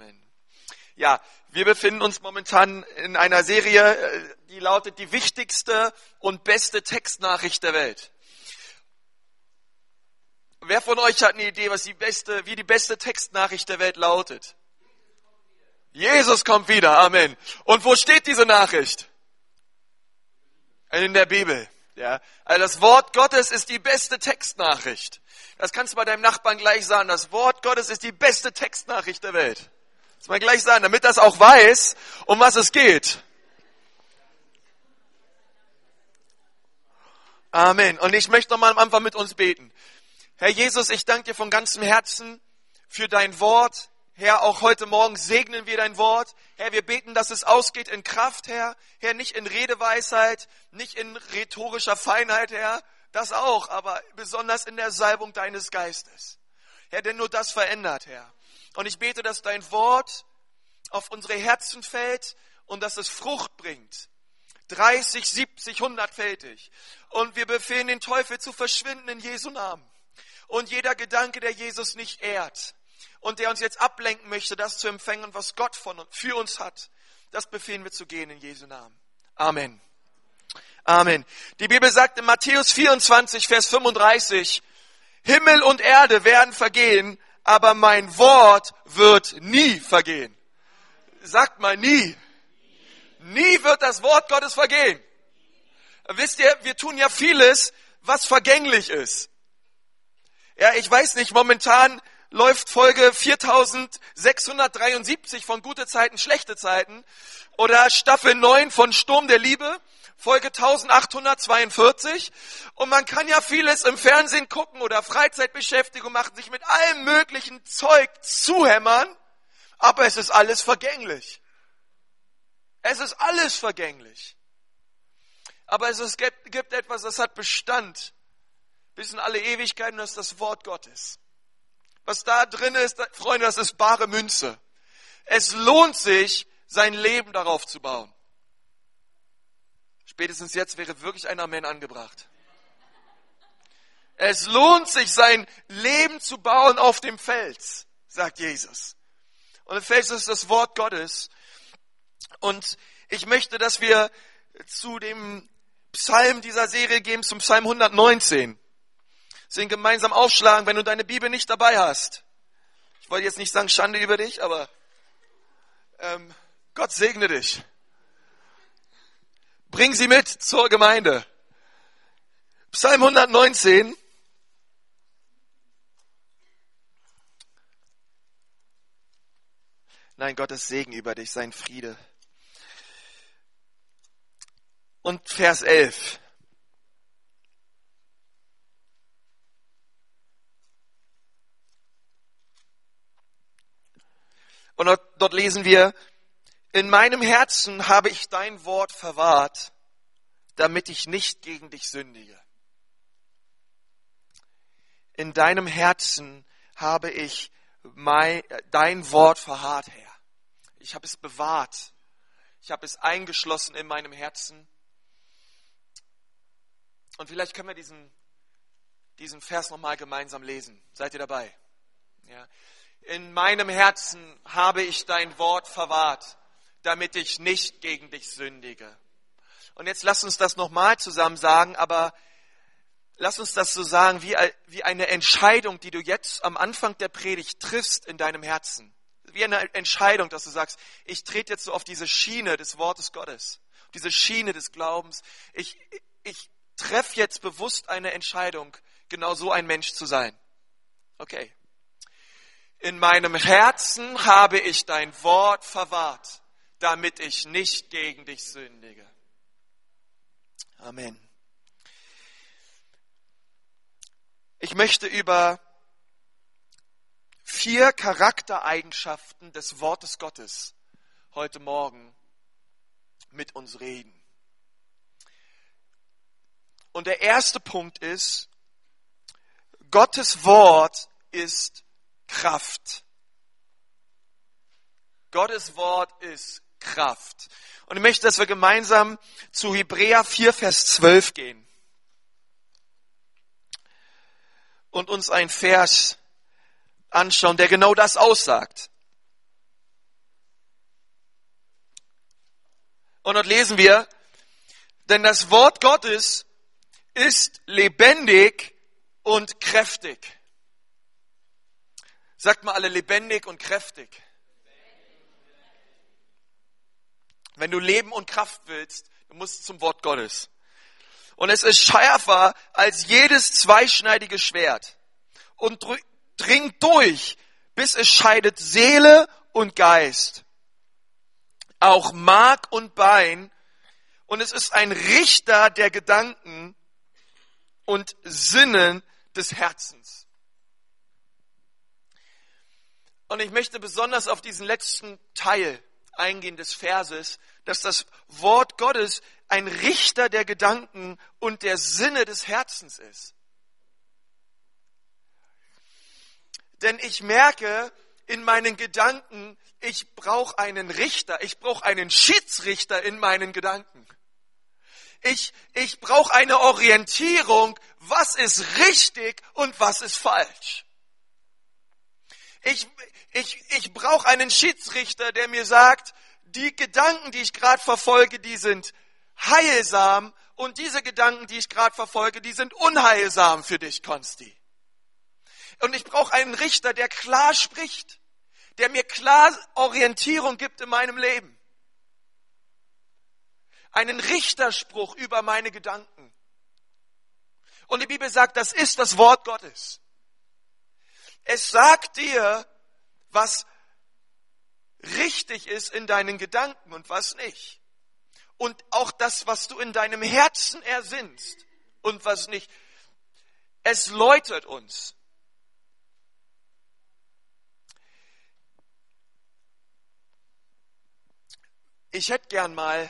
Amen. Ja, wir befinden uns momentan in einer Serie, äh, die lautet die wichtigste und beste Textnachricht der Welt. Wer von euch hat eine Idee, was die beste, wie die beste Textnachricht der Welt lautet? Jesus kommt wieder. Amen. Und wo steht diese Nachricht? In der Bibel. Ja. Also das Wort Gottes ist die beste Textnachricht. Das kannst du bei deinem Nachbarn gleich sagen. Das Wort Gottes ist die beste Textnachricht der Welt. Das mal gleich sagen, damit das auch weiß, um was es geht. Amen. Und ich möchte nochmal am Anfang mit uns beten. Herr Jesus, ich danke dir von ganzem Herzen für dein Wort. Herr, auch heute Morgen segnen wir dein Wort. Herr, wir beten, dass es ausgeht in Kraft, Herr. Herr, nicht in Redeweisheit, nicht in rhetorischer Feinheit, Herr. Das auch, aber besonders in der Salbung deines Geistes. Herr, denn nur das verändert, Herr. Und ich bete, dass dein Wort auf unsere Herzen fällt und dass es Frucht bringt. 30, 70, 100-fältig. Und wir befehlen den Teufel zu verschwinden in Jesu Namen. Und jeder Gedanke, der Jesus nicht ehrt und der uns jetzt ablenken möchte, das zu empfangen, was Gott von, für uns hat, das befehlen wir zu gehen in Jesu Namen. Amen. Amen. Die Bibel sagt in Matthäus 24, Vers 35, Himmel und Erde werden vergehen, aber mein Wort wird nie vergehen. Sagt mal nie. Nie wird das Wort Gottes vergehen. Wisst ihr, wir tun ja vieles, was vergänglich ist. Ja, ich weiß nicht, momentan läuft Folge 4673 von Gute Zeiten, Schlechte Zeiten oder Staffel 9 von Sturm der Liebe, Folge 1842. Und man kann ja vieles im Fernsehen gucken oder Freizeitbeschäftigung machen, sich mit allem möglichen Zeug zuhämmern, aber es ist alles vergänglich. Es ist alles vergänglich. Aber es gibt etwas, das hat Bestand bis in alle Ewigkeiten, das ist das Wort Gottes. Was da drin ist, Freunde, das ist bare Münze. Es lohnt sich, sein Leben darauf zu bauen. Spätestens jetzt wäre wirklich ein Amen angebracht. Es lohnt sich, sein Leben zu bauen auf dem Fels, sagt Jesus. Und der Fels ist das Wort Gottes. Und ich möchte, dass wir zu dem Psalm dieser Serie gehen, zum Psalm 119 sind gemeinsam aufschlagen, wenn du deine Bibel nicht dabei hast. Ich wollte jetzt nicht sagen Schande über dich, aber ähm, Gott segne dich. Bring sie mit zur Gemeinde. Psalm 119. Nein, Gottes Segen über dich, sein Friede. Und Vers 11. Und dort, dort lesen wir, in meinem Herzen habe ich dein Wort verwahrt, damit ich nicht gegen dich sündige. In deinem Herzen habe ich mein, dein Wort verharrt, Herr. Ich habe es bewahrt. Ich habe es eingeschlossen in meinem Herzen. Und vielleicht können wir diesen, diesen Vers nochmal gemeinsam lesen. Seid ihr dabei? Ja in meinem Herzen habe ich dein Wort verwahrt, damit ich nicht gegen dich sündige. Und jetzt lass uns das nochmal zusammen sagen, aber lass uns das so sagen wie, wie eine Entscheidung, die du jetzt am Anfang der Predigt triffst in deinem Herzen. Wie eine Entscheidung, dass du sagst, ich trete jetzt so auf diese Schiene des Wortes Gottes, diese Schiene des Glaubens. Ich, ich treffe jetzt bewusst eine Entscheidung, genau so ein Mensch zu sein. Okay. In meinem Herzen habe ich dein Wort verwahrt, damit ich nicht gegen dich sündige. Amen. Ich möchte über vier Charaktereigenschaften des Wortes Gottes heute Morgen mit uns reden. Und der erste Punkt ist, Gottes Wort ist Kraft. Gottes Wort ist Kraft. Und ich möchte, dass wir gemeinsam zu Hebräer 4, Vers 12 gehen. Und uns ein Vers anschauen, der genau das aussagt. Und dort lesen wir, denn das Wort Gottes ist lebendig und kräftig. Sagt mal alle lebendig und kräftig. Wenn du Leben und Kraft willst, du musst zum Wort Gottes. Und es ist schärfer als jedes zweischneidige Schwert und dringt durch, bis es scheidet Seele und Geist, auch Mark und Bein, und es ist ein Richter der Gedanken und Sinnen des Herzens. Und ich möchte besonders auf diesen letzten Teil eingehen des Verses, dass das Wort Gottes ein Richter der Gedanken und der Sinne des Herzens ist. Denn ich merke in meinen Gedanken, ich brauche einen Richter, ich brauche einen Schiedsrichter in meinen Gedanken. Ich, ich brauche eine Orientierung, was ist richtig und was ist falsch. Ich, ich, ich brauche einen Schiedsrichter, der mir sagt, die Gedanken, die ich gerade verfolge, die sind heilsam und diese Gedanken, die ich gerade verfolge, die sind unheilsam für dich, Konsti. Und ich brauche einen Richter, der klar spricht, der mir klar Orientierung gibt in meinem Leben. Einen Richterspruch über meine Gedanken. Und die Bibel sagt, das ist das Wort Gottes. Es sagt dir, was richtig ist in deinen Gedanken und was nicht. Und auch das, was du in deinem Herzen ersinnst und was nicht. Es läutet uns. Ich hätte gern mal,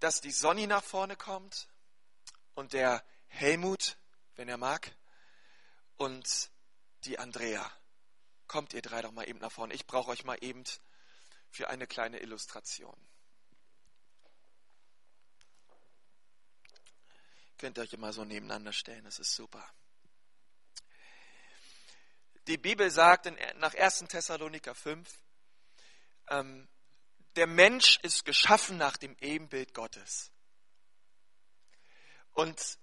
dass die Sonny nach vorne kommt und der Helmut, wenn er mag, und die Andrea. Kommt ihr drei doch mal eben nach vorne. Ich brauche euch mal eben für eine kleine Illustration. Könnt ihr euch immer so nebeneinander stellen, das ist super. Die Bibel sagt in, nach 1. Thessaloniker 5, ähm, der Mensch ist geschaffen nach dem Ebenbild Gottes. Und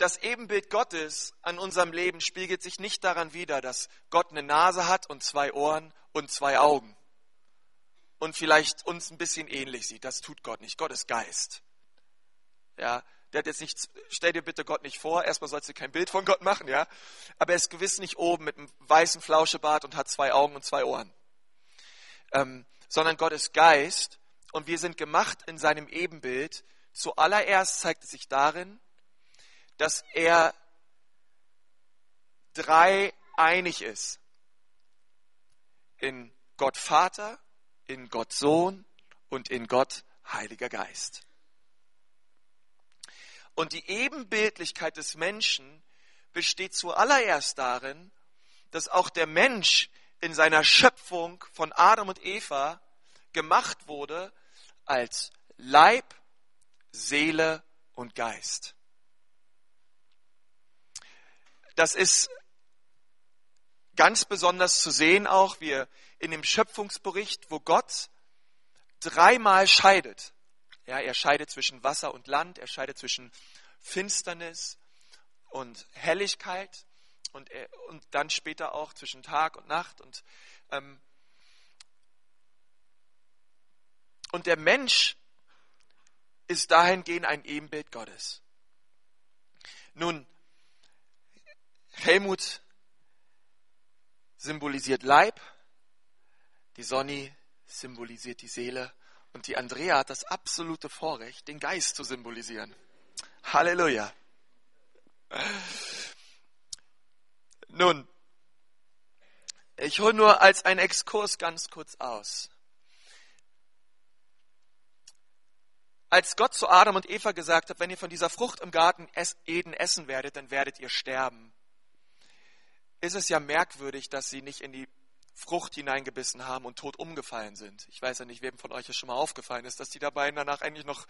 das Ebenbild Gottes an unserem Leben spiegelt sich nicht daran wider, dass Gott eine Nase hat und zwei Ohren und zwei Augen und vielleicht uns ein bisschen ähnlich sieht. Das tut Gott nicht. Gott ist Geist. Ja, der hat jetzt nicht, stell dir bitte Gott nicht vor, erstmal sollst du kein Bild von Gott machen, ja. Aber er ist gewiss nicht oben mit einem weißen Flauschebart und hat zwei Augen und zwei Ohren ähm, sondern Gott ist Geist und wir sind gemacht in seinem Ebenbild. Zuallererst zeigt es sich darin, dass er drei einig ist. In Gott Vater, in Gott Sohn und in Gott Heiliger Geist. Und die Ebenbildlichkeit des Menschen besteht zuallererst darin, dass auch der Mensch in seiner Schöpfung von Adam und Eva gemacht wurde als Leib, Seele und Geist. Das ist ganz besonders zu sehen auch, wie in dem Schöpfungsbericht, wo Gott dreimal scheidet. Ja, er scheidet zwischen Wasser und Land, er scheidet zwischen Finsternis und Helligkeit und, er, und dann später auch zwischen Tag und Nacht. Und, ähm, und der Mensch ist dahingehend ein Ebenbild Gottes. Nun, Helmut symbolisiert Leib, die Sonny symbolisiert die Seele und die Andrea hat das absolute Vorrecht, den Geist zu symbolisieren. Halleluja. Nun, ich hole nur als einen Exkurs ganz kurz aus. Als Gott zu Adam und Eva gesagt hat, wenn ihr von dieser Frucht im Garten Eden essen werdet, dann werdet ihr sterben, ist es ja merkwürdig, dass sie nicht in die Frucht hineingebissen haben und tot umgefallen sind. Ich weiß ja nicht, wem von euch es schon mal aufgefallen ist, dass die dabei danach eigentlich noch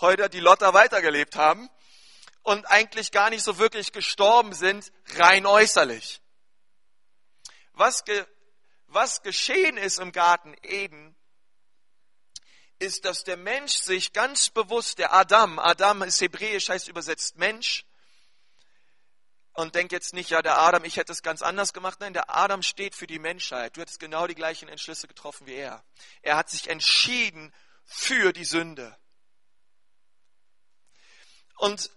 heute die Lotter weitergelebt haben und eigentlich gar nicht so wirklich gestorben sind, rein äußerlich. Was, ge, was geschehen ist im Garten Eden, ist, dass der Mensch sich ganz bewusst, der Adam, Adam ist hebräisch, heißt übersetzt Mensch, und denk jetzt nicht, ja, der Adam, ich hätte es ganz anders gemacht. Nein, der Adam steht für die Menschheit. Du hättest genau die gleichen Entschlüsse getroffen wie er. Er hat sich entschieden für die Sünde. Und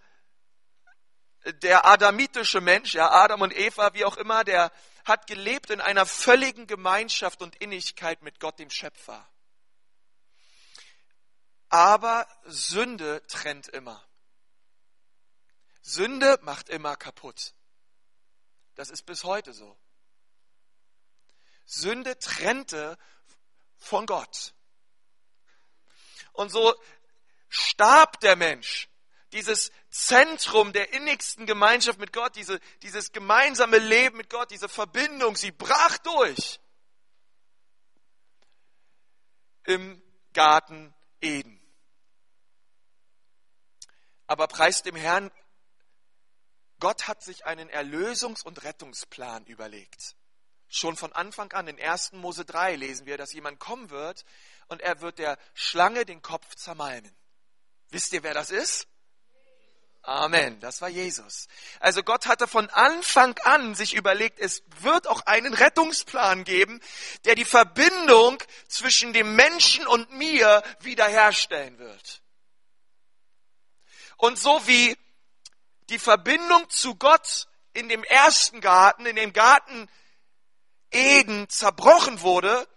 der adamitische Mensch, ja, Adam und Eva, wie auch immer, der hat gelebt in einer völligen Gemeinschaft und Innigkeit mit Gott, dem Schöpfer. Aber Sünde trennt immer. Sünde macht immer kaputt. Das ist bis heute so. Sünde trennte von Gott. Und so starb der Mensch. Dieses Zentrum der innigsten Gemeinschaft mit Gott, diese, dieses gemeinsame Leben mit Gott, diese Verbindung, sie brach durch im Garten Eden. Aber preis dem Herrn, Gott hat sich einen Erlösungs- und Rettungsplan überlegt. Schon von Anfang an, in 1. Mose 3 lesen wir, dass jemand kommen wird und er wird der Schlange den Kopf zermalmen. Wisst ihr, wer das ist? Amen. Das war Jesus. Also Gott hatte von Anfang an sich überlegt, es wird auch einen Rettungsplan geben, der die Verbindung zwischen dem Menschen und mir wiederherstellen wird. Und so wie die Verbindung zu Gott in dem ersten Garten, in dem Garten Eden zerbrochen wurde,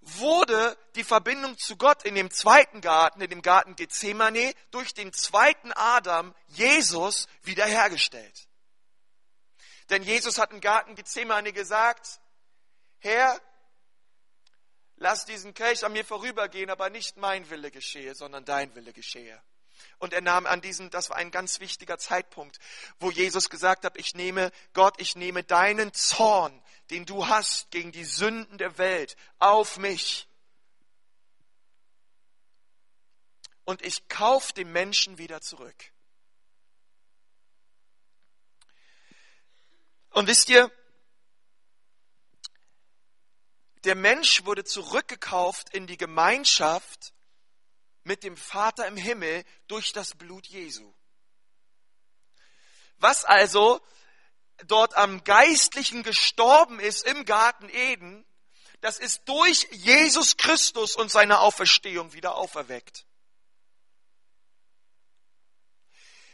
wurde die Verbindung zu Gott in dem zweiten Garten, in dem Garten Gethsemane, durch den zweiten Adam, Jesus, wiederhergestellt. Denn Jesus hat im Garten Gethsemane gesagt, Herr, lass diesen Kelch an mir vorübergehen, aber nicht mein Wille geschehe, sondern dein Wille geschehe. Und er nahm an diesem, das war ein ganz wichtiger Zeitpunkt, wo Jesus gesagt hat, ich nehme, Gott, ich nehme deinen Zorn, den du hast gegen die Sünden der Welt, auf mich. Und ich kaufe den Menschen wieder zurück. Und wisst ihr, der Mensch wurde zurückgekauft in die Gemeinschaft mit dem Vater im Himmel durch das Blut Jesu. Was also dort am Geistlichen gestorben ist im Garten Eden, das ist durch Jesus Christus und seine Auferstehung wieder auferweckt.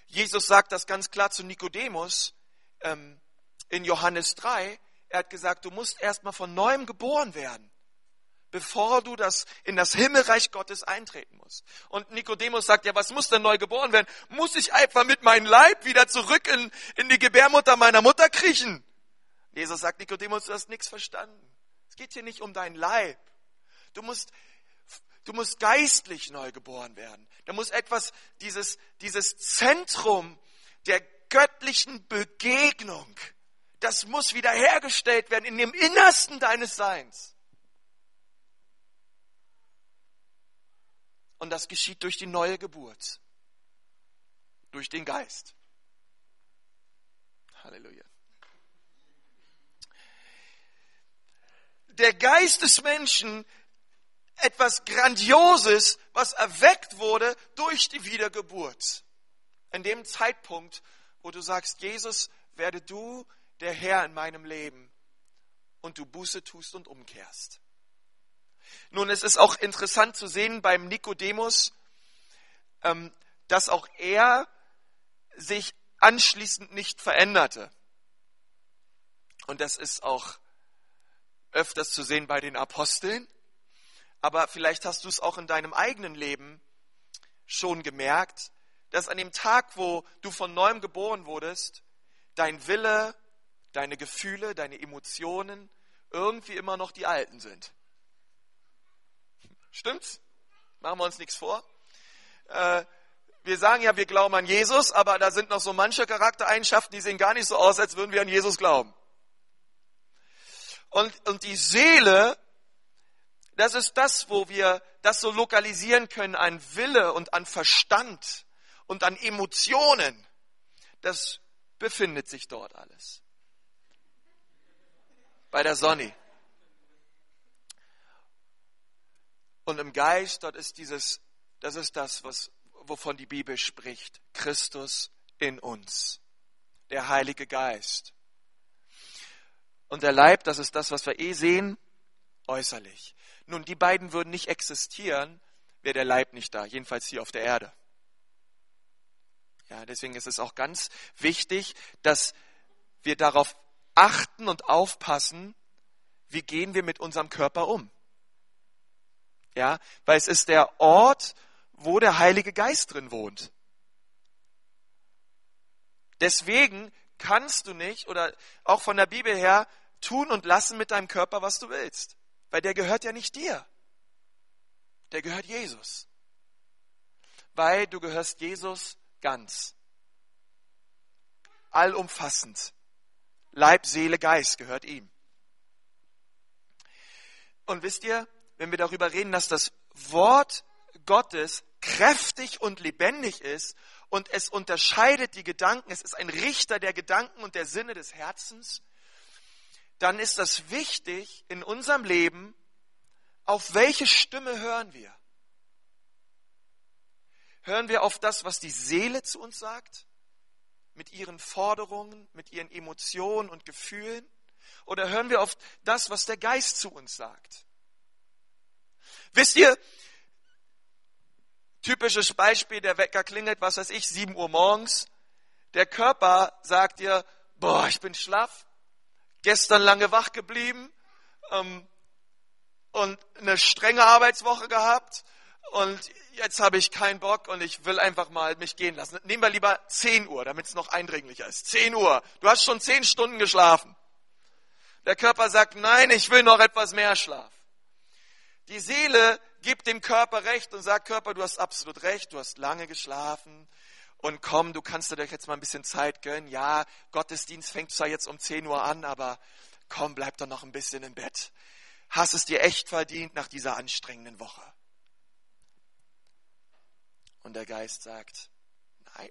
Jesus sagt das ganz klar zu Nikodemus ähm, in Johannes 3. Er hat gesagt, du musst erstmal von neuem geboren werden bevor du das in das Himmelreich Gottes eintreten musst. Und Nikodemus sagt, ja, was muss denn neu geboren werden? Muss ich einfach mit meinem Leib wieder zurück in, in die Gebärmutter meiner Mutter kriechen? Jesus sagt, Nikodemus, du hast nichts verstanden. Es geht hier nicht um dein Leib. Du musst, du musst geistlich neu geboren werden. Da muss etwas, dieses, dieses Zentrum der göttlichen Begegnung, das muss wiederhergestellt werden in dem Innersten deines Seins. Und das geschieht durch die neue Geburt, durch den Geist. Halleluja. Der Geist des Menschen, etwas Grandioses, was erweckt wurde durch die Wiedergeburt. In dem Zeitpunkt, wo du sagst, Jesus, werde du der Herr in meinem Leben und du Buße tust und umkehrst. Nun, es ist auch interessant zu sehen beim Nikodemus, ähm, dass auch er sich anschließend nicht veränderte. Und das ist auch öfters zu sehen bei den Aposteln. Aber vielleicht hast du es auch in deinem eigenen Leben schon gemerkt, dass an dem Tag, wo du von neuem geboren wurdest, dein Wille, deine Gefühle, deine Emotionen irgendwie immer noch die alten sind. Stimmt's? Machen wir uns nichts vor. Äh, wir sagen ja, wir glauben an Jesus, aber da sind noch so manche Charaktereigenschaften, die sehen gar nicht so aus, als würden wir an Jesus glauben. Und, und die Seele, das ist das, wo wir das so lokalisieren können an Wille und an Verstand und an Emotionen. Das befindet sich dort alles. Bei der Sonne. Und im Geist, dort ist dieses, das ist das, was, wovon die Bibel spricht. Christus in uns. Der Heilige Geist. Und der Leib, das ist das, was wir eh sehen, äußerlich. Nun, die beiden würden nicht existieren, wäre der Leib nicht da, jedenfalls hier auf der Erde. Ja, deswegen ist es auch ganz wichtig, dass wir darauf achten und aufpassen, wie gehen wir mit unserem Körper um. Ja, weil es ist der Ort, wo der Heilige Geist drin wohnt. Deswegen kannst du nicht oder auch von der Bibel her tun und lassen mit deinem Körper, was du willst. Weil der gehört ja nicht dir. Der gehört Jesus. Weil du gehörst Jesus ganz. Allumfassend. Leib, Seele, Geist gehört ihm. Und wisst ihr, wenn wir darüber reden, dass das Wort Gottes kräftig und lebendig ist und es unterscheidet die Gedanken, es ist ein Richter der Gedanken und der Sinne des Herzens, dann ist das wichtig in unserem Leben, auf welche Stimme hören wir? Hören wir auf das, was die Seele zu uns sagt? Mit ihren Forderungen, mit ihren Emotionen und Gefühlen? Oder hören wir auf das, was der Geist zu uns sagt? Wisst ihr, typisches Beispiel, der Wecker klingelt, was weiß ich, 7 Uhr morgens. Der Körper sagt dir, boah, ich bin schlaff, gestern lange wach geblieben ähm, und eine strenge Arbeitswoche gehabt und jetzt habe ich keinen Bock und ich will einfach mal mich gehen lassen. Nehmen wir lieber 10 Uhr, damit es noch eindringlicher ist. 10 Uhr. Du hast schon 10 Stunden geschlafen. Der Körper sagt, nein, ich will noch etwas mehr Schlaf. Die Seele gibt dem Körper recht und sagt, Körper, du hast absolut recht, du hast lange geschlafen und komm, du kannst dir jetzt mal ein bisschen Zeit gönnen. Ja, Gottesdienst fängt zwar jetzt um 10 Uhr an, aber komm, bleib doch noch ein bisschen im Bett. Hast es dir echt verdient nach dieser anstrengenden Woche. Und der Geist sagt, nein,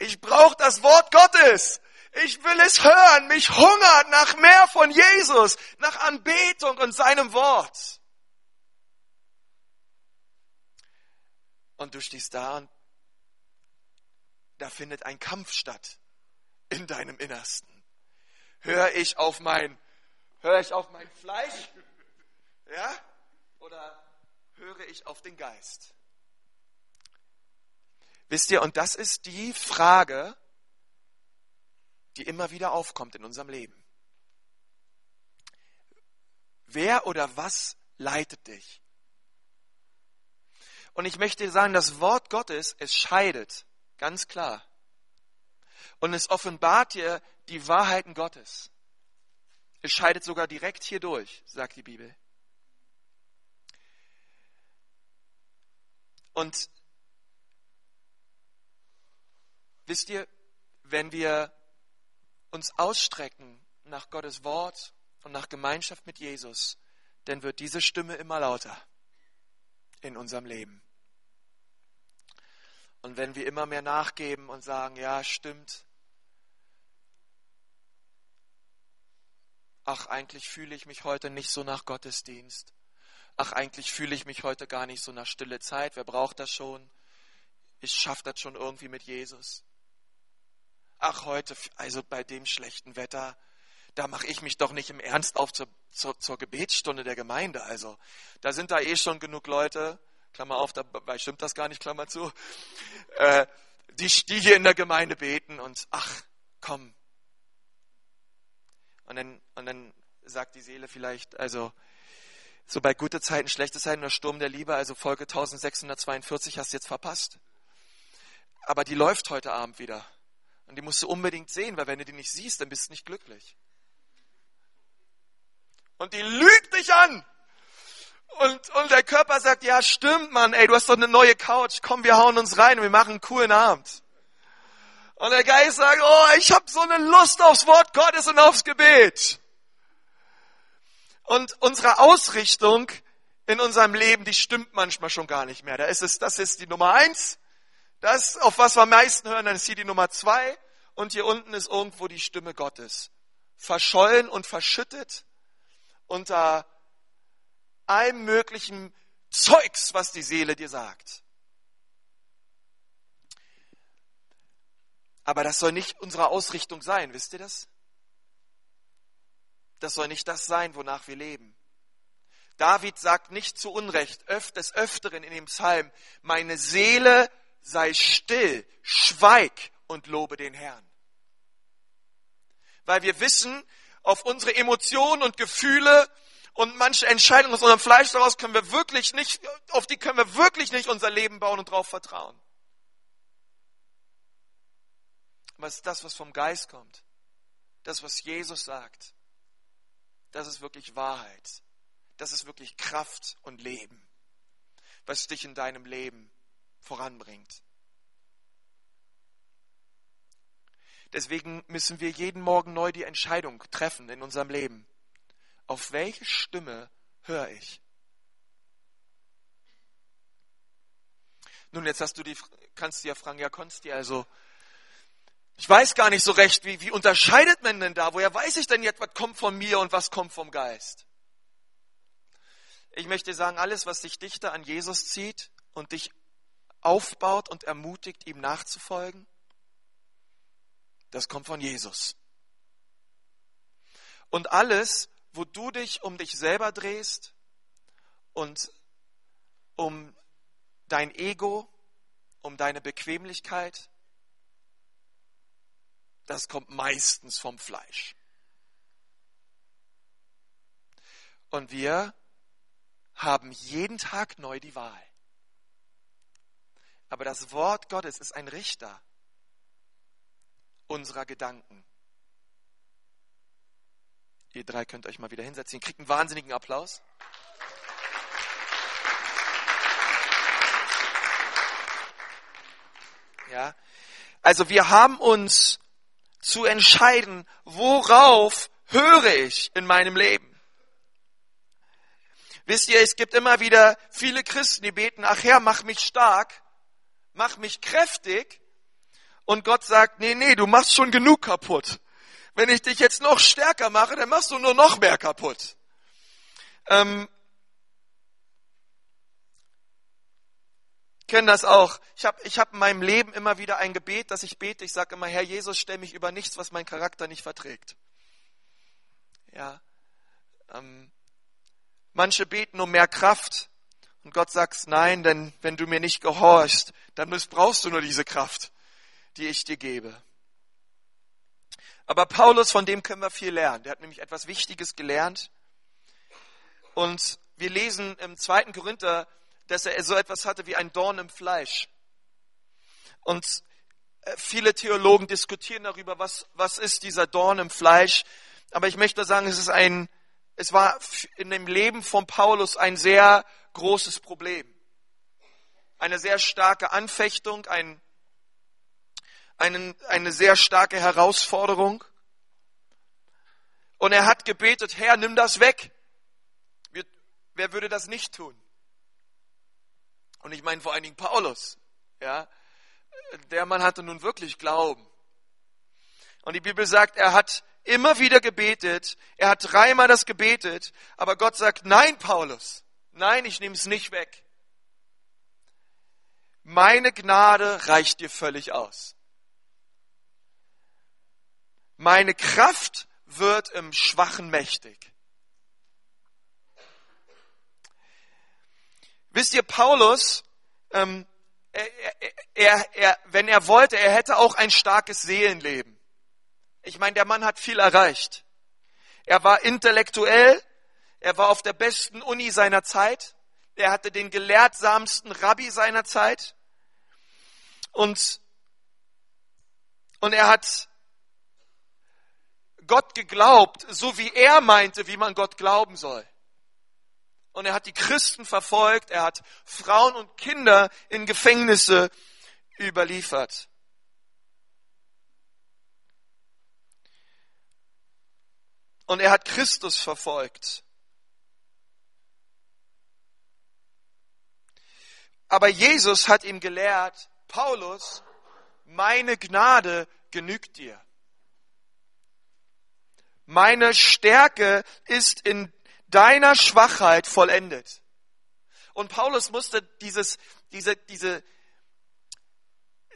ich brauche das Wort Gottes. Ich will es hören. Mich hungert nach mehr von Jesus, nach Anbetung und seinem Wort. Und du stehst da und da findet ein Kampf statt in deinem Innersten. Höre ich auf mein, höre ich auf mein Fleisch? Ja? Oder höre ich auf den Geist? Wisst ihr, und das ist die Frage, die immer wieder aufkommt in unserem Leben. Wer oder was leitet dich? Und ich möchte sagen, das Wort Gottes, es scheidet, ganz klar. Und es offenbart dir die Wahrheiten Gottes. Es scheidet sogar direkt hier durch, sagt die Bibel. Und wisst ihr, wenn wir uns ausstrecken nach Gottes Wort und nach Gemeinschaft mit Jesus, dann wird diese Stimme immer lauter in unserem Leben. Und wenn wir immer mehr nachgeben und sagen, ja, stimmt, ach, eigentlich fühle ich mich heute nicht so nach Gottesdienst. Ach, eigentlich fühle ich mich heute gar nicht so nach stille Zeit. Wer braucht das schon? Ich schaffe das schon irgendwie mit Jesus ach heute, also bei dem schlechten Wetter, da mache ich mich doch nicht im Ernst auf zur, zur, zur, Gebetsstunde der Gemeinde. Also da sind da eh schon genug Leute, Klammer auf, dabei stimmt das gar nicht, Klammer zu, äh, die, die hier in der Gemeinde beten und ach, komm. Und dann, und dann sagt die Seele vielleicht, also so bei gute Zeiten, schlechte Zeiten, der Sturm der Liebe, also Folge 1642 hast du jetzt verpasst. Aber die läuft heute Abend wieder. Und die musst du unbedingt sehen, weil wenn du die nicht siehst, dann bist du nicht glücklich. Und die lügt dich an. Und, und der Körper sagt, ja stimmt, Mann, ey, du hast doch eine neue Couch, komm, wir hauen uns rein und wir machen einen coolen Abend. Und der Geist sagt, oh, ich habe so eine Lust aufs Wort Gottes und aufs Gebet. Und unsere Ausrichtung in unserem Leben, die stimmt manchmal schon gar nicht mehr. Da ist es, das ist die Nummer eins. Das, auf was wir am meisten hören, dann ist hier die Nummer zwei. Und hier unten ist irgendwo die Stimme Gottes. Verschollen und verschüttet unter allem möglichen Zeugs, was die Seele dir sagt. Aber das soll nicht unsere Ausrichtung sein, wisst ihr das? Das soll nicht das sein, wonach wir leben. David sagt nicht zu Unrecht des Öfteren in dem Psalm, meine Seele sei still, schweig und lobe den Herrn. Weil wir wissen, auf unsere Emotionen und Gefühle und manche Entscheidungen aus unserem Fleisch daraus können wir wirklich nicht, auf die können wir wirklich nicht unser Leben bauen und darauf vertrauen. Aber es ist das, was vom Geist kommt. Das, was Jesus sagt. Das ist wirklich Wahrheit. Das ist wirklich Kraft und Leben, was dich in deinem Leben voranbringt. Deswegen müssen wir jeden Morgen neu die Entscheidung treffen in unserem Leben. Auf welche Stimme höre ich? Nun, jetzt hast du die, kannst du ja fragen, ja, Konsti, also, ich weiß gar nicht so recht, wie, wie unterscheidet man denn da? Woher weiß ich denn jetzt, was kommt von mir und was kommt vom Geist? Ich möchte sagen, alles, was dich dichter an Jesus zieht und dich aufbaut und ermutigt, ihm nachzufolgen, das kommt von Jesus. Und alles, wo du dich um dich selber drehst und um dein Ego, um deine Bequemlichkeit, das kommt meistens vom Fleisch. Und wir haben jeden Tag neu die Wahl. Aber das Wort Gottes ist ein Richter unserer Gedanken. Ihr drei könnt euch mal wieder hinsetzen. Ihr kriegt einen wahnsinnigen Applaus. Ja. Also wir haben uns zu entscheiden, worauf höre ich in meinem Leben. Wisst ihr, es gibt immer wieder viele Christen, die beten, ach Herr, mach mich stark, mach mich kräftig. Und Gott sagt, nee, nee, du machst schon genug kaputt. Wenn ich dich jetzt noch stärker mache, dann machst du nur noch mehr kaputt. Ähm, kennen das auch. Ich habe ich hab in meinem Leben immer wieder ein Gebet, dass ich bete. Ich sage immer, Herr Jesus, stell mich über nichts, was mein Charakter nicht verträgt. Ja. Ähm, manche beten um mehr Kraft. Und Gott sagt, nein, denn wenn du mir nicht gehorchst, dann missbrauchst du nur diese Kraft, die ich dir gebe. Aber Paulus, von dem können wir viel lernen. Der hat nämlich etwas Wichtiges gelernt. Und wir lesen im zweiten Korinther dass er so etwas hatte wie ein Dorn im Fleisch. Und äh, viele Theologen diskutieren darüber, was, was ist dieser Dorn im Fleisch. Aber ich möchte sagen, es ist ein, es war in dem Leben von Paulus ein sehr großes Problem. Eine sehr starke Anfechtung, ein, einen, eine sehr starke Herausforderung. Und er hat gebetet, Herr, nimm das weg. Wer würde das nicht tun? Und ich meine vor allen Dingen Paulus, ja, der Mann hatte nun wirklich Glauben. Und die Bibel sagt, er hat immer wieder gebetet, er hat dreimal das gebetet, aber Gott sagt, nein, Paulus, nein, ich nehme es nicht weg. Meine Gnade reicht dir völlig aus. Meine Kraft wird im Schwachen mächtig. Wisst ihr, Paulus, ähm, er, er, er, wenn er wollte, er hätte auch ein starkes Seelenleben. Ich meine, der Mann hat viel erreicht. Er war intellektuell, er war auf der besten Uni seiner Zeit, er hatte den gelehrtsamsten Rabbi seiner Zeit und, und er hat Gott geglaubt, so wie er meinte, wie man Gott glauben soll und er hat die Christen verfolgt, er hat Frauen und Kinder in Gefängnisse überliefert. Und er hat Christus verfolgt. Aber Jesus hat ihm gelehrt, Paulus, meine Gnade genügt dir. Meine Stärke ist in deiner Schwachheit vollendet. Und Paulus musste dieses, diese, diese,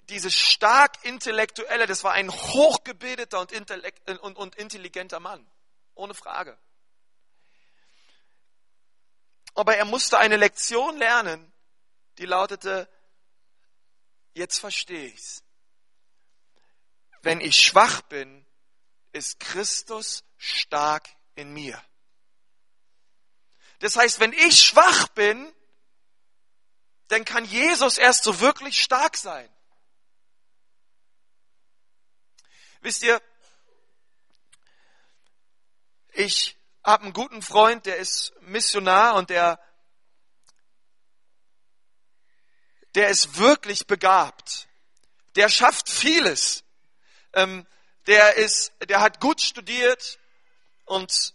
diese stark intellektuelle, das war ein hochgebildeter und, und, und intelligenter Mann. Ohne Frage. Aber er musste eine Lektion lernen, die lautete, jetzt verstehe ich's. Wenn ich schwach bin, ist Christus stark in mir. Das heißt, wenn ich schwach bin, dann kann Jesus erst so wirklich stark sein. Wisst ihr, ich habe einen guten Freund, der ist Missionar und der, der ist wirklich begabt. Der schafft vieles. Ähm, der ist, der hat gut studiert und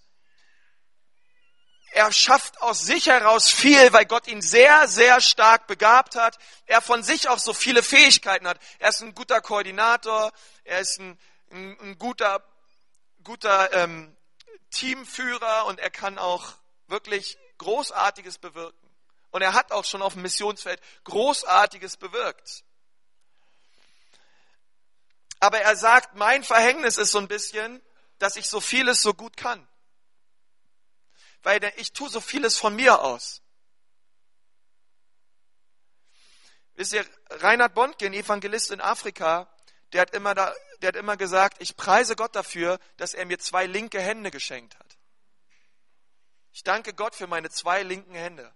er schafft aus sich heraus viel, weil Gott ihn sehr, sehr stark begabt hat. Er von sich auch so viele Fähigkeiten hat. Er ist ein guter Koordinator, er ist ein, ein, ein guter, guter ähm, Teamführer und er kann auch wirklich Großartiges bewirken. Und er hat auch schon auf dem Missionsfeld Großartiges bewirkt. Aber er sagt, mein Verhängnis ist so ein bisschen, dass ich so vieles so gut kann. Weil ich tue so vieles von mir aus. Wisst ihr, Reinhard Bondke, ein Evangelist in Afrika, der hat immer da, der hat immer gesagt, ich preise Gott dafür, dass er mir zwei linke Hände geschenkt hat. Ich danke Gott für meine zwei linken Hände.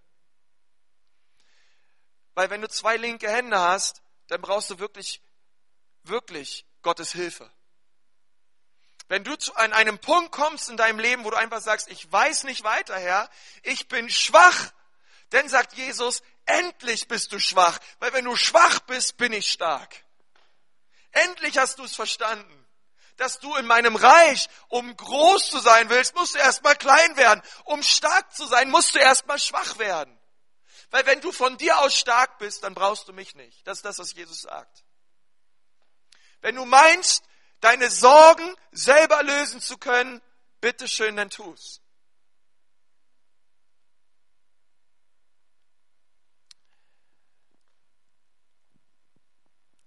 Weil wenn du zwei linke Hände hast, dann brauchst du wirklich, wirklich Gottes Hilfe. Wenn du zu, an einem Punkt kommst in deinem Leben, wo du einfach sagst, ich weiß nicht weiter, Herr, ich bin schwach, dann sagt Jesus, endlich bist du schwach, weil wenn du schwach bist, bin ich stark. Endlich hast du es verstanden, dass du in meinem Reich, um groß zu sein willst, musst du erstmal klein werden. Um stark zu sein, musst du erstmal schwach werden. Weil wenn du von dir aus stark bist, dann brauchst du mich nicht. Das ist das, was Jesus sagt. Wenn du meinst, deine Sorgen selber lösen zu können, bitteschön, dann tu's.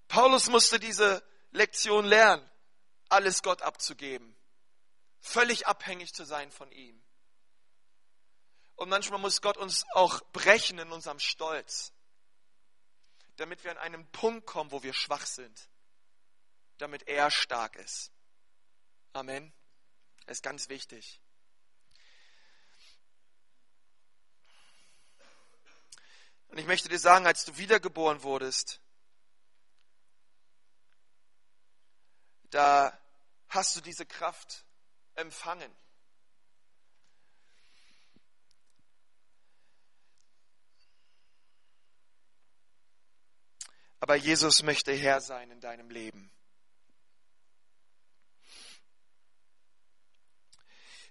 Paulus musste diese Lektion lernen, alles Gott abzugeben, völlig abhängig zu sein von ihm. Und manchmal muss Gott uns auch brechen in unserem Stolz, damit wir an einen Punkt kommen, wo wir schwach sind, damit er stark ist. Amen. Das ist ganz wichtig. Und ich möchte dir sagen, als du wiedergeboren wurdest, da hast du diese Kraft empfangen. Aber Jesus möchte Herr sein in deinem Leben.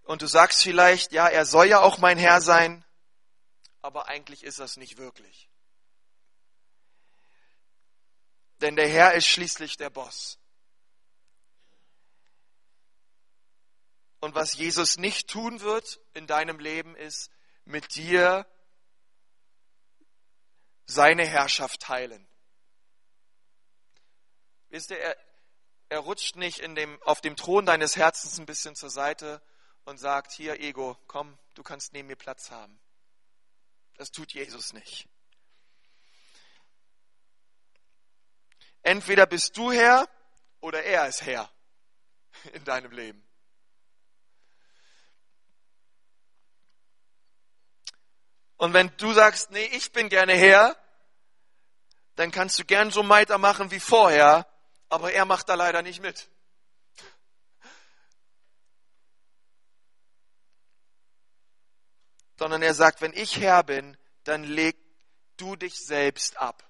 Und du sagst vielleicht, ja, er soll ja auch mein Herr sein, aber eigentlich ist das nicht wirklich. Denn der Herr ist schließlich der Boss. Und was Jesus nicht tun wird in deinem Leben ist, mit dir seine Herrschaft teilen. Wisst ihr, er, er rutscht nicht in dem, auf dem Thron deines Herzens ein bisschen zur Seite und sagt, hier Ego, komm, du kannst neben mir Platz haben. Das tut Jesus nicht. Entweder bist du Herr oder er ist Herr in deinem Leben. Und wenn du sagst, nee, ich bin gerne Herr, dann kannst du gern so weitermachen wie vorher, aber er macht da leider nicht mit. Sondern er sagt, wenn ich Herr bin, dann leg du dich selbst ab.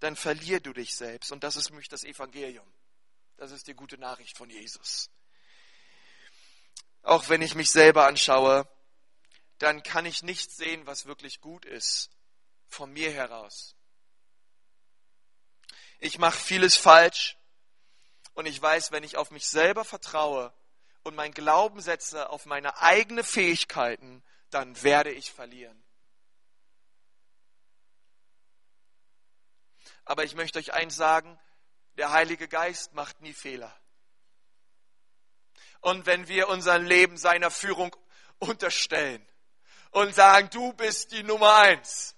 Dann verlier du dich selbst. Und das ist nämlich das Evangelium. Das ist die gute Nachricht von Jesus. Auch wenn ich mich selber anschaue, dann kann ich nicht sehen, was wirklich gut ist, von mir heraus. Ich mache vieles falsch und ich weiß, wenn ich auf mich selber vertraue und mein Glauben setze auf meine eigenen Fähigkeiten, dann werde ich verlieren. Aber ich möchte euch eins sagen, der Heilige Geist macht nie Fehler. Und wenn wir unser Leben seiner Führung unterstellen und sagen, du bist die Nummer eins,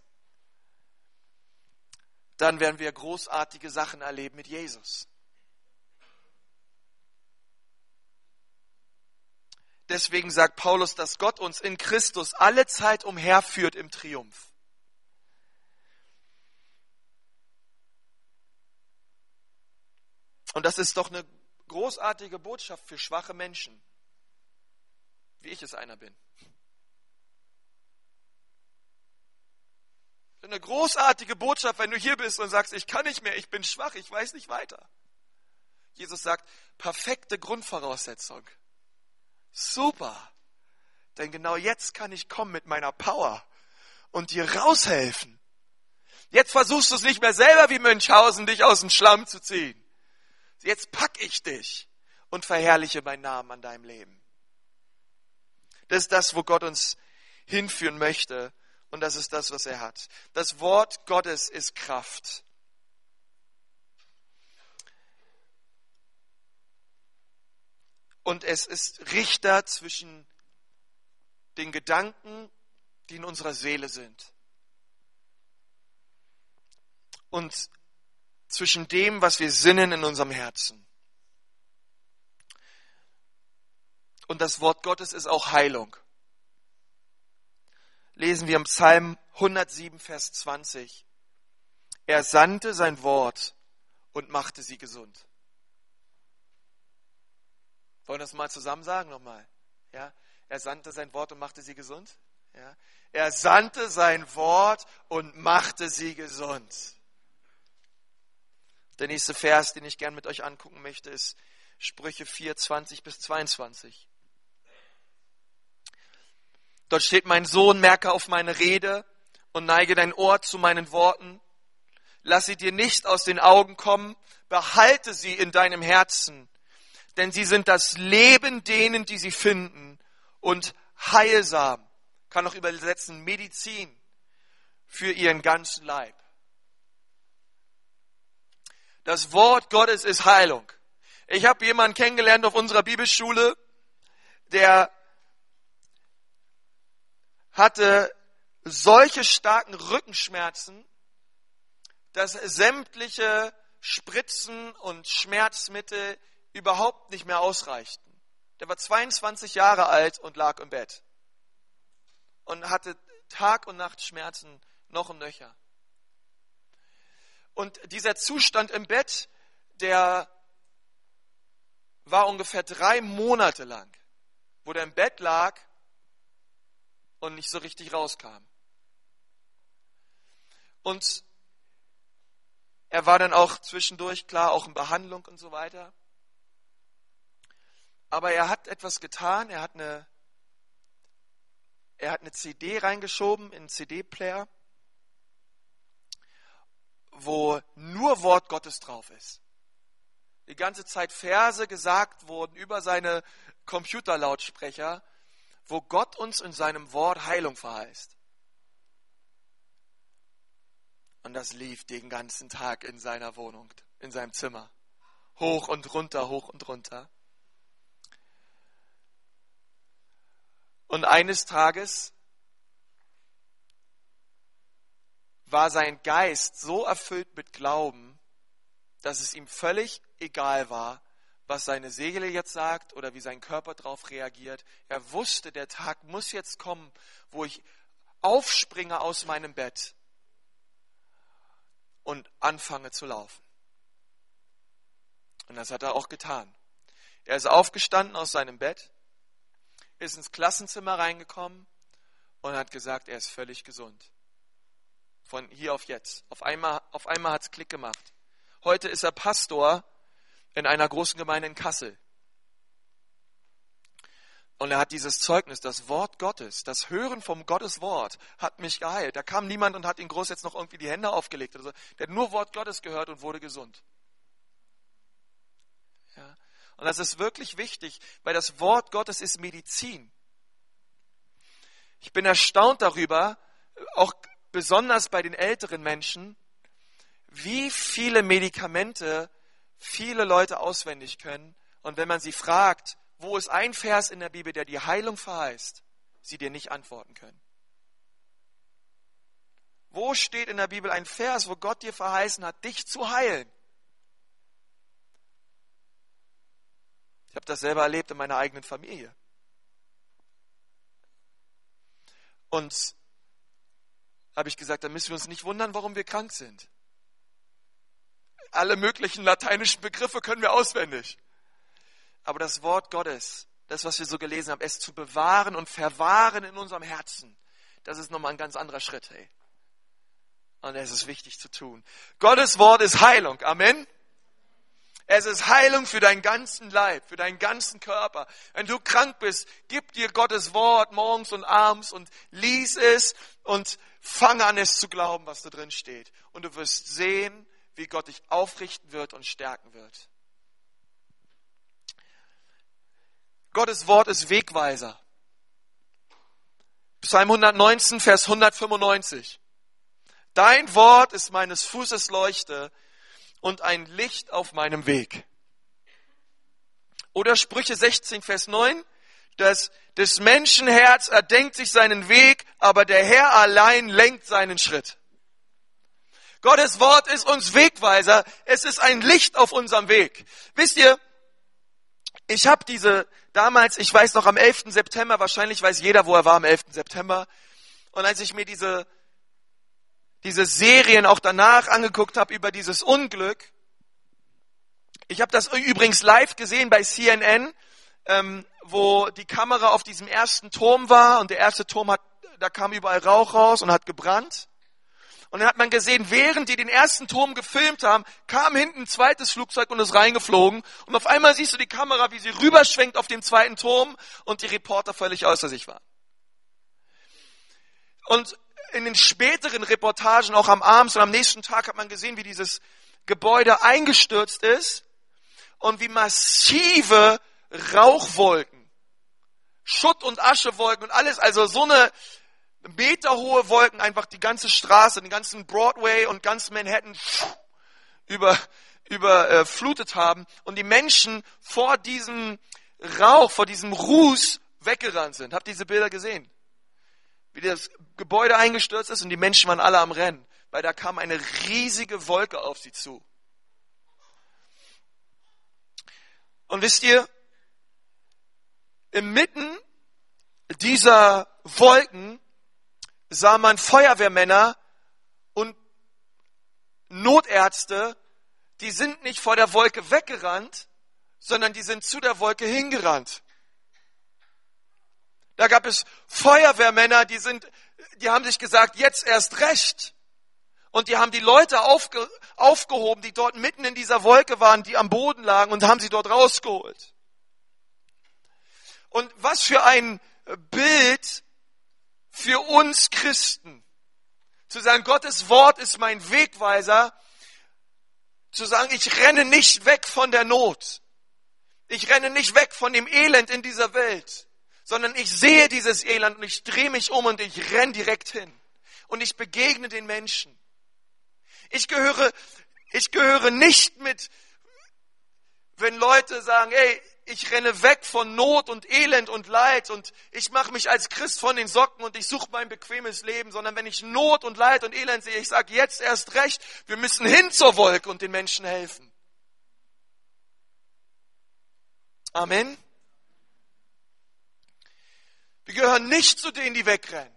dann werden wir großartige Sachen erleben mit Jesus. Deswegen sagt Paulus, dass Gott uns in Christus alle Zeit umherführt im Triumph. Und das ist doch eine großartige Botschaft für schwache Menschen, wie ich es einer bin. Eine großartige Botschaft, wenn du hier bist und sagst, ich kann nicht mehr, ich bin schwach, ich weiß nicht weiter. Jesus sagt, perfekte Grundvoraussetzung. Super. Denn genau jetzt kann ich kommen mit meiner Power und dir raushelfen. Jetzt versuchst du es nicht mehr selber wie Münchhausen, dich aus dem Schlamm zu ziehen. Jetzt pack ich dich und verherrliche meinen Namen an deinem Leben. Das ist das, wo Gott uns hinführen möchte. Und das ist das, was er hat. Das Wort Gottes ist Kraft. Und es ist Richter zwischen den Gedanken, die in unserer Seele sind. Und zwischen dem, was wir sinnen in unserem Herzen. Und das Wort Gottes ist auch Heilung. Lesen wir im Psalm 107, Vers 20. Er sandte sein Wort und machte sie gesund. Wollen wir das mal zusammen sagen nochmal? Ja? Er sandte sein Wort und machte sie gesund. Ja? Er sandte sein Wort und machte sie gesund. Der nächste Vers, den ich gern mit euch angucken möchte, ist Sprüche 4, 20 bis 22. Dort steht, mein Sohn, merke auf meine Rede und neige dein Ohr zu meinen Worten. Lass sie dir nicht aus den Augen kommen, behalte sie in deinem Herzen, denn sie sind das Leben denen, die sie finden und heilsam, kann auch übersetzen, Medizin für ihren ganzen Leib. Das Wort Gottes ist Heilung. Ich habe jemanden kennengelernt auf unserer Bibelschule, der hatte solche starken Rückenschmerzen, dass sämtliche Spritzen und Schmerzmittel überhaupt nicht mehr ausreichten. Der war 22 Jahre alt und lag im Bett und hatte Tag und Nacht Schmerzen noch und nöcher. Und dieser Zustand im Bett, der war ungefähr drei Monate lang, wo der im Bett lag und nicht so richtig rauskam. Und er war dann auch zwischendurch, klar, auch in Behandlung und so weiter. Aber er hat etwas getan, er hat eine, er hat eine CD reingeschoben in einen CD-Player wo nur Wort Gottes drauf ist. Die ganze Zeit Verse gesagt wurden über seine Computerlautsprecher, wo Gott uns in seinem Wort Heilung verheißt. Und das lief den ganzen Tag in seiner Wohnung, in seinem Zimmer. Hoch und runter, hoch und runter. Und eines Tages war sein Geist so erfüllt mit Glauben, dass es ihm völlig egal war, was seine Seele jetzt sagt oder wie sein Körper darauf reagiert. Er wusste, der Tag muss jetzt kommen, wo ich aufspringe aus meinem Bett und anfange zu laufen. Und das hat er auch getan. Er ist aufgestanden aus seinem Bett, ist ins Klassenzimmer reingekommen und hat gesagt, er ist völlig gesund. Von hier auf jetzt. Auf einmal, auf einmal hat es Klick gemacht. Heute ist er Pastor in einer großen Gemeinde in Kassel. Und er hat dieses Zeugnis, das Wort Gottes, das Hören vom Gottes Wort hat mich geheilt. Da kam niemand und hat ihn groß jetzt noch irgendwie die Hände aufgelegt. Oder so. Der hat nur Wort Gottes gehört und wurde gesund. Und das ist wirklich wichtig, weil das Wort Gottes ist Medizin. Ich bin erstaunt darüber, auch besonders bei den älteren Menschen, wie viele Medikamente viele Leute auswendig können. Und wenn man sie fragt, wo ist ein Vers in der Bibel, der die Heilung verheißt, sie dir nicht antworten können. Wo steht in der Bibel ein Vers, wo Gott dir verheißen hat, dich zu heilen? Ich habe das selber erlebt in meiner eigenen Familie. Und habe ich gesagt, dann müssen wir uns nicht wundern, warum wir krank sind. Alle möglichen lateinischen Begriffe können wir auswendig. Aber das Wort Gottes, das, was wir so gelesen haben, es zu bewahren und verwahren in unserem Herzen, das ist nochmal ein ganz anderer Schritt. Hey. Und es ist wichtig zu tun. Gottes Wort ist Heilung. Amen. Es ist Heilung für deinen ganzen Leib, für deinen ganzen Körper. Wenn du krank bist, gib dir Gottes Wort morgens und abends und lies es und fang an es zu glauben, was da drin steht. Und du wirst sehen, wie Gott dich aufrichten wird und stärken wird. Gottes Wort ist Wegweiser. Psalm 119, Vers 195. Dein Wort ist meines Fußes Leuchte und ein Licht auf meinem Weg. Oder Sprüche 16, Vers 9. Das des Menschen Herz erdenkt sich seinen Weg, aber der Herr allein lenkt seinen Schritt. Gottes Wort ist uns Wegweiser. Es ist ein Licht auf unserem Weg. Wisst ihr, ich habe diese damals, ich weiß noch am 11. September, wahrscheinlich weiß jeder, wo er war am 11. September. Und als ich mir diese diese Serien auch danach angeguckt habe über dieses Unglück. Ich habe das übrigens live gesehen bei CNN, ähm, wo die Kamera auf diesem ersten Turm war und der erste Turm hat, da kam überall Rauch raus und hat gebrannt. Und dann hat man gesehen, während die den ersten Turm gefilmt haben, kam hinten ein zweites Flugzeug und ist reingeflogen. Und auf einmal siehst du die Kamera, wie sie rüberschwenkt auf dem zweiten Turm und die Reporter völlig außer sich waren. Und in den späteren Reportagen, auch am Abend und am nächsten Tag, hat man gesehen, wie dieses Gebäude eingestürzt ist und wie massive Rauchwolken, Schutt- und Aschewolken und alles, also so eine meterhohe Wolken einfach die ganze Straße, den ganzen Broadway und ganz Manhattan über, überflutet äh, haben und die Menschen vor diesem Rauch, vor diesem Ruß weggerannt sind. Habt ihr diese Bilder gesehen? Wie das Gebäude eingestürzt ist und die Menschen waren alle am Rennen, weil da kam eine riesige Wolke auf sie zu. Und wisst ihr, inmitten dieser Wolken sah man Feuerwehrmänner und Notärzte, die sind nicht vor der Wolke weggerannt, sondern die sind zu der Wolke hingerannt. Da gab es Feuerwehrmänner, die sind, die haben sich gesagt, jetzt erst recht. Und die haben die Leute aufge, aufgehoben, die dort mitten in dieser Wolke waren, die am Boden lagen und haben sie dort rausgeholt. Und was für ein Bild für uns Christen. Zu sagen, Gottes Wort ist mein Wegweiser. Zu sagen, ich renne nicht weg von der Not. Ich renne nicht weg von dem Elend in dieser Welt sondern ich sehe dieses Elend und ich drehe mich um und ich renn direkt hin und ich begegne den Menschen. Ich gehöre, ich gehöre nicht mit, wenn Leute sagen, ey, ich renne weg von Not und Elend und Leid und ich mache mich als Christ von den Socken und ich suche mein bequemes Leben, sondern wenn ich Not und Leid und Elend sehe, ich sage jetzt erst recht, wir müssen hin zur Wolke und den Menschen helfen. Amen. Wir gehören nicht zu denen, die wegrennen.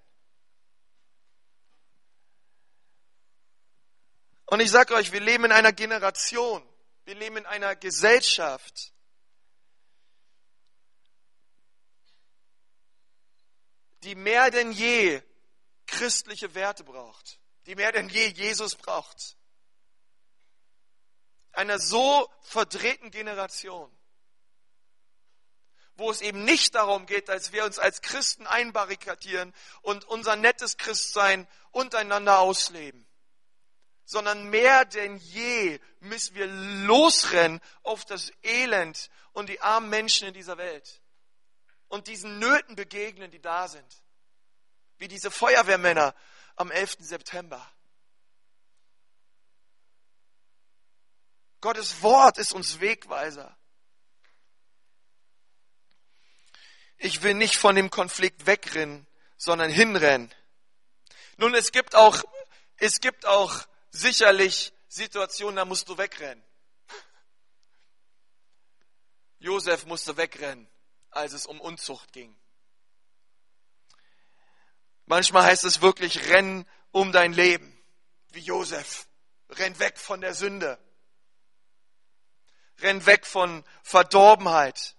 Und ich sage euch, wir leben in einer Generation, wir leben in einer Gesellschaft, die mehr denn je christliche Werte braucht, die mehr denn je Jesus braucht. Einer so verdrehten Generation wo es eben nicht darum geht, dass wir uns als Christen einbarrikadieren und unser nettes Christsein untereinander ausleben, sondern mehr denn je müssen wir losrennen auf das Elend und die armen Menschen in dieser Welt und diesen Nöten begegnen, die da sind, wie diese Feuerwehrmänner am 11. September. Gottes Wort ist uns Wegweiser. Ich will nicht von dem Konflikt wegrennen, sondern hinrennen. Nun, es gibt auch, es gibt auch sicherlich Situationen, da musst du wegrennen. Josef musste wegrennen, als es um Unzucht ging. Manchmal heißt es wirklich, renn um dein Leben, wie Josef. Renn weg von der Sünde. Renn weg von Verdorbenheit.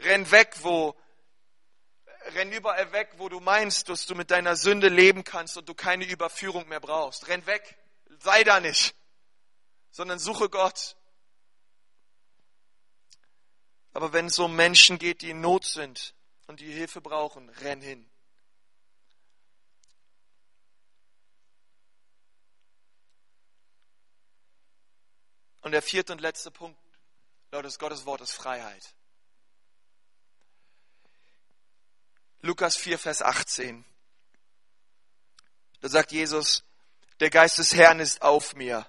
Renn weg, wo, renn überall weg, wo du meinst, dass du mit deiner Sünde leben kannst und du keine Überführung mehr brauchst. Renn weg. Sei da nicht. Sondern suche Gott. Aber wenn es um Menschen geht, die in Not sind und die Hilfe brauchen, renn hin. Und der vierte und letzte Punkt laut des Gottes Wort ist Freiheit. Lukas 4, Vers 18. Da sagt Jesus, der Geist des Herrn ist auf mir,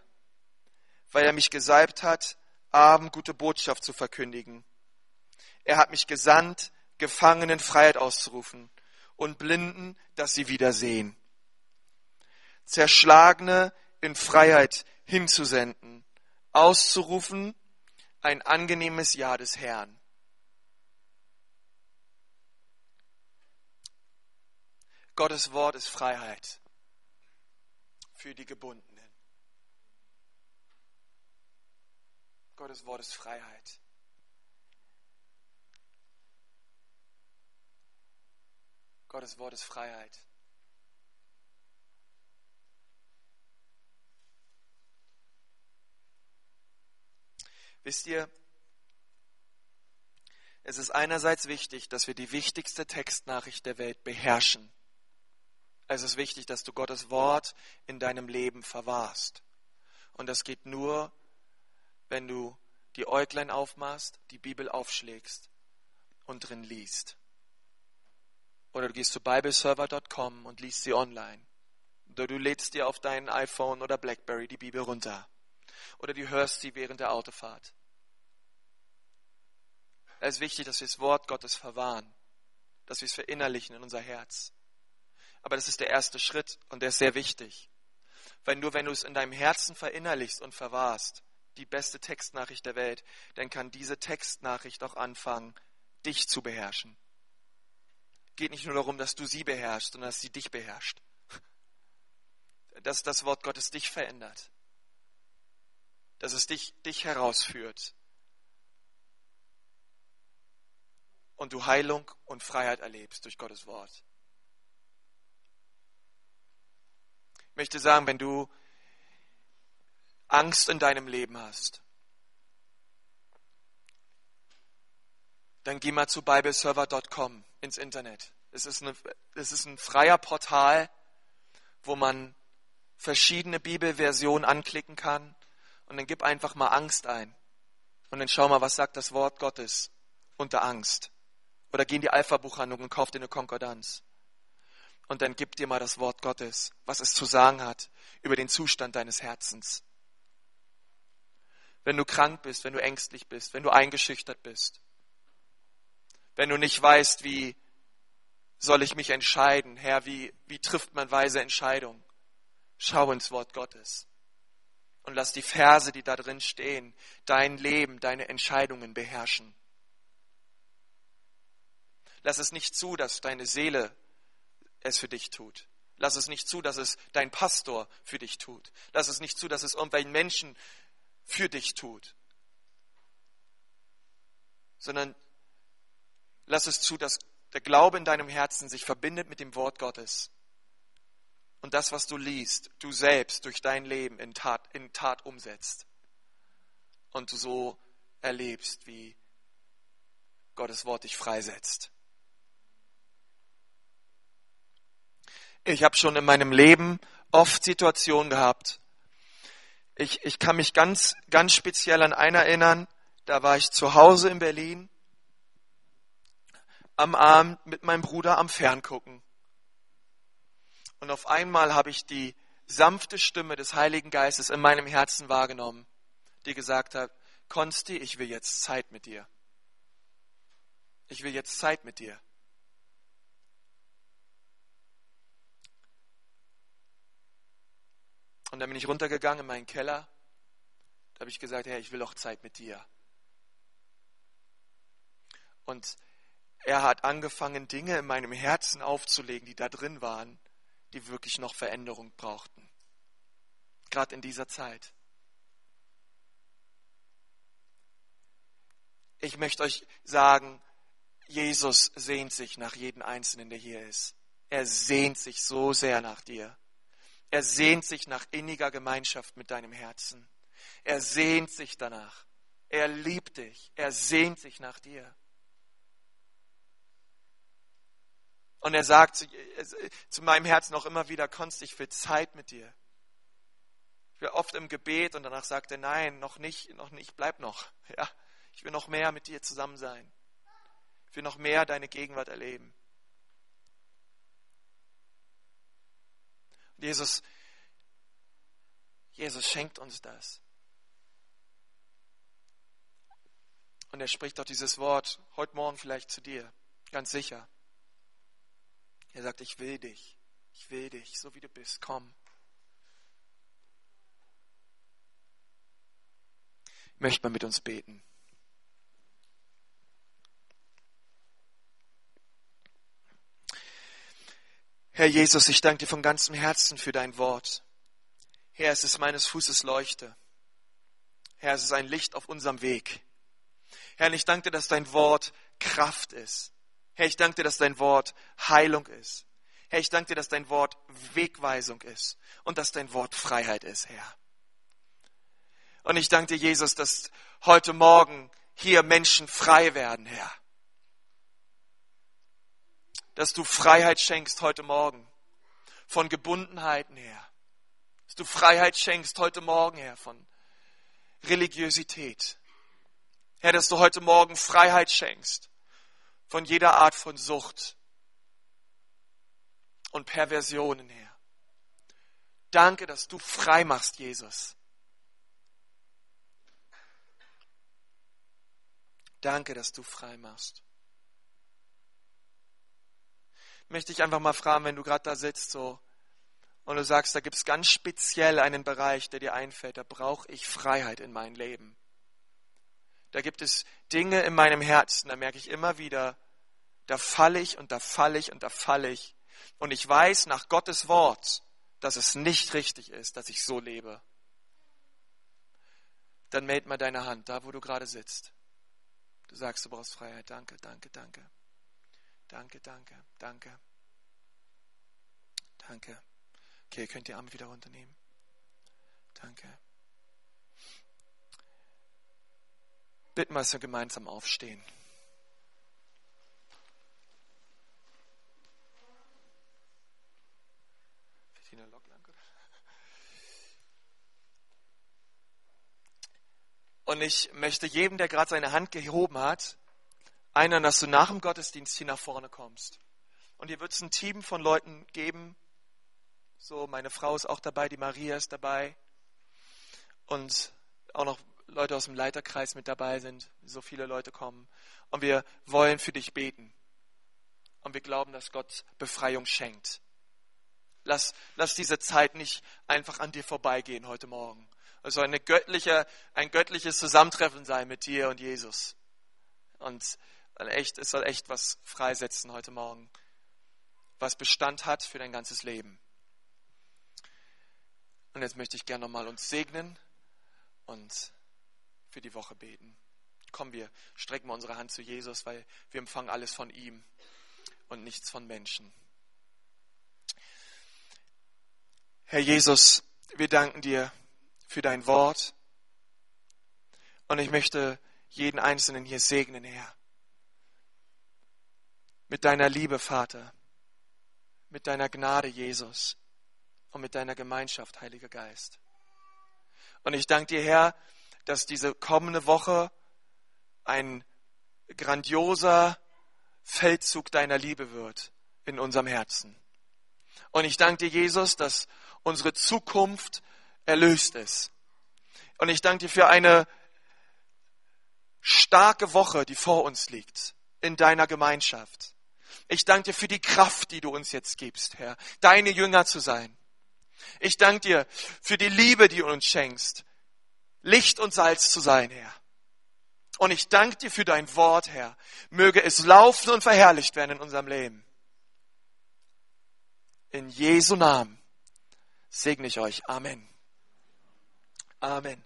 weil er mich gesalbt hat, Abend gute Botschaft zu verkündigen. Er hat mich gesandt, Gefangenen Freiheit auszurufen und Blinden, dass sie wieder sehen. Zerschlagene in Freiheit hinzusenden, auszurufen, ein angenehmes Jahr des Herrn. Gottes Wort ist Freiheit für die Gebundenen. Gottes Wort ist Freiheit. Gottes Wort ist Freiheit. Wisst ihr, es ist einerseits wichtig, dass wir die wichtigste Textnachricht der Welt beherrschen. Es ist wichtig, dass du Gottes Wort in deinem Leben verwahrst. Und das geht nur, wenn du die Äuglein aufmachst, die Bibel aufschlägst und drin liest. Oder du gehst zu bibleserver.com und liest sie online. Oder du lädst dir auf dein iPhone oder Blackberry die Bibel runter. Oder du hörst sie während der Autofahrt. Es ist wichtig, dass wir das Wort Gottes verwahren, dass wir es verinnerlichen in unser Herz. Aber das ist der erste Schritt und der ist sehr wichtig. Weil nur wenn du es in deinem Herzen verinnerlichst und verwahrst, die beste Textnachricht der Welt, dann kann diese Textnachricht auch anfangen, dich zu beherrschen. Geht nicht nur darum, dass du sie beherrschst, sondern dass sie dich beherrscht. Dass das Wort Gottes dich verändert. Dass es dich, dich herausführt. Und du Heilung und Freiheit erlebst durch Gottes Wort. Ich möchte sagen, wenn du Angst in deinem Leben hast, dann geh mal zu bibleserver.com ins Internet. Es ist, eine, es ist ein freier Portal, wo man verschiedene Bibelversionen anklicken kann und dann gib einfach mal Angst ein. Und dann schau mal, was sagt das Wort Gottes unter Angst. Oder geh in die Alpha-Buchhandlung und kauf dir eine Konkordanz und dann gib dir mal das Wort Gottes, was es zu sagen hat über den Zustand deines Herzens. Wenn du krank bist, wenn du ängstlich bist, wenn du eingeschüchtert bist, wenn du nicht weißt, wie soll ich mich entscheiden, Herr, wie, wie trifft man weise Entscheidungen, schau ins Wort Gottes und lass die Verse, die da drin stehen, dein Leben, deine Entscheidungen beherrschen. Lass es nicht zu, dass deine Seele es für dich tut. Lass es nicht zu, dass es dein Pastor für dich tut. Lass es nicht zu, dass es irgendwelchen Menschen für dich tut. Sondern lass es zu, dass der Glaube in deinem Herzen sich verbindet mit dem Wort Gottes. Und das, was du liest, du selbst durch dein Leben in Tat, in Tat umsetzt. Und du so erlebst, wie Gottes Wort dich freisetzt. Ich habe schon in meinem Leben oft Situationen gehabt. Ich, ich kann mich ganz, ganz speziell an einen erinnern. Da war ich zu Hause in Berlin am Abend mit meinem Bruder am Ferngucken. Und auf einmal habe ich die sanfte Stimme des Heiligen Geistes in meinem Herzen wahrgenommen, die gesagt hat, Konsti, ich will jetzt Zeit mit dir. Ich will jetzt Zeit mit dir. Und dann bin ich runtergegangen in meinen Keller. Da habe ich gesagt, Herr, ich will auch Zeit mit dir. Und er hat angefangen, Dinge in meinem Herzen aufzulegen, die da drin waren, die wirklich noch Veränderung brauchten. Gerade in dieser Zeit. Ich möchte euch sagen, Jesus sehnt sich nach jedem Einzelnen, der hier ist. Er sehnt sich so sehr nach dir. Er sehnt sich nach inniger Gemeinschaft mit deinem Herzen. Er sehnt sich danach. Er liebt dich. Er sehnt sich nach dir. Und er sagt zu, zu meinem Herzen auch immer wieder, Konst, ich will Zeit mit dir. Ich will oft im Gebet und danach sagt er, nein, noch nicht, noch nicht, bleib noch. Ja, ich will noch mehr mit dir zusammen sein. Ich will noch mehr deine Gegenwart erleben. Jesus, Jesus schenkt uns das. Und er spricht auch dieses Wort heute Morgen vielleicht zu dir, ganz sicher. Er sagt, ich will dich, ich will dich, so wie du bist, komm. Ich möchte mal mit uns beten. Herr Jesus, ich danke dir von ganzem Herzen für dein Wort. Herr, es ist meines Fußes Leuchte. Herr, es ist ein Licht auf unserem Weg. Herr, ich danke dir, dass dein Wort Kraft ist. Herr, ich danke dir, dass dein Wort Heilung ist. Herr, ich danke dir, dass dein Wort Wegweisung ist und dass dein Wort Freiheit ist, Herr. Und ich danke dir, Jesus, dass heute Morgen hier Menschen frei werden, Herr. Dass du Freiheit schenkst heute Morgen von Gebundenheiten her. Dass du Freiheit schenkst heute Morgen, Herr, von Religiosität. Herr, dass du heute Morgen Freiheit schenkst von jeder Art von Sucht und Perversionen her. Danke, dass du frei machst, Jesus. Danke, dass du frei machst. Möchte ich einfach mal fragen, wenn du gerade da sitzt so und du sagst, da gibt es ganz speziell einen Bereich, der dir einfällt, da brauche ich Freiheit in meinem Leben. Da gibt es Dinge in meinem Herzen, da merke ich immer wieder, da falle ich und da falle ich und da falle ich. Und ich weiß nach Gottes Wort, dass es nicht richtig ist, dass ich so lebe. Dann meld mal deine Hand, da wo du gerade sitzt. Du sagst, du brauchst Freiheit. Danke, danke, danke. Danke, danke, danke. Danke. Okay, könnt ihr Arme wieder runternehmen. Danke. Bitten wir, dass wir gemeinsam aufstehen. Und ich möchte jedem, der gerade seine Hand gehoben hat, einladen, dass du nach dem Gottesdienst hier nach vorne kommst. Und hier wird es ein Team von Leuten geben. So, meine Frau ist auch dabei, die Maria ist dabei. Und auch noch Leute aus dem Leiterkreis mit dabei sind, so viele Leute kommen. Und wir wollen für dich beten. Und wir glauben, dass Gott Befreiung schenkt. Lass, lass diese Zeit nicht einfach an dir vorbeigehen heute Morgen. Es soll eine göttliche, ein göttliches Zusammentreffen sein mit dir und Jesus. Und echt, es soll echt was freisetzen heute Morgen, was Bestand hat für dein ganzes Leben. Und jetzt möchte ich gerne nochmal uns segnen und für die Woche beten. Kommen wir, strecken wir unsere Hand zu Jesus, weil wir empfangen alles von ihm und nichts von Menschen. Herr Jesus, wir danken dir für dein Wort und ich möchte jeden Einzelnen hier segnen, Herr. Mit deiner Liebe, Vater, mit deiner Gnade, Jesus, und mit deiner Gemeinschaft, Heiliger Geist. Und ich danke dir, Herr, dass diese kommende Woche ein grandioser Feldzug deiner Liebe wird in unserem Herzen. Und ich danke dir, Jesus, dass unsere Zukunft erlöst ist. Und ich danke dir für eine, starke Woche, die vor uns liegt, in deiner Gemeinschaft. Ich danke dir für die Kraft, die du uns jetzt gibst, Herr, deine Jünger zu sein. Ich danke dir für die Liebe, die du uns schenkst, Licht und Salz zu sein, Herr. Und ich danke dir für dein Wort, Herr. Möge es laufen und verherrlicht werden in unserem Leben. In Jesu Namen segne ich euch. Amen. Amen.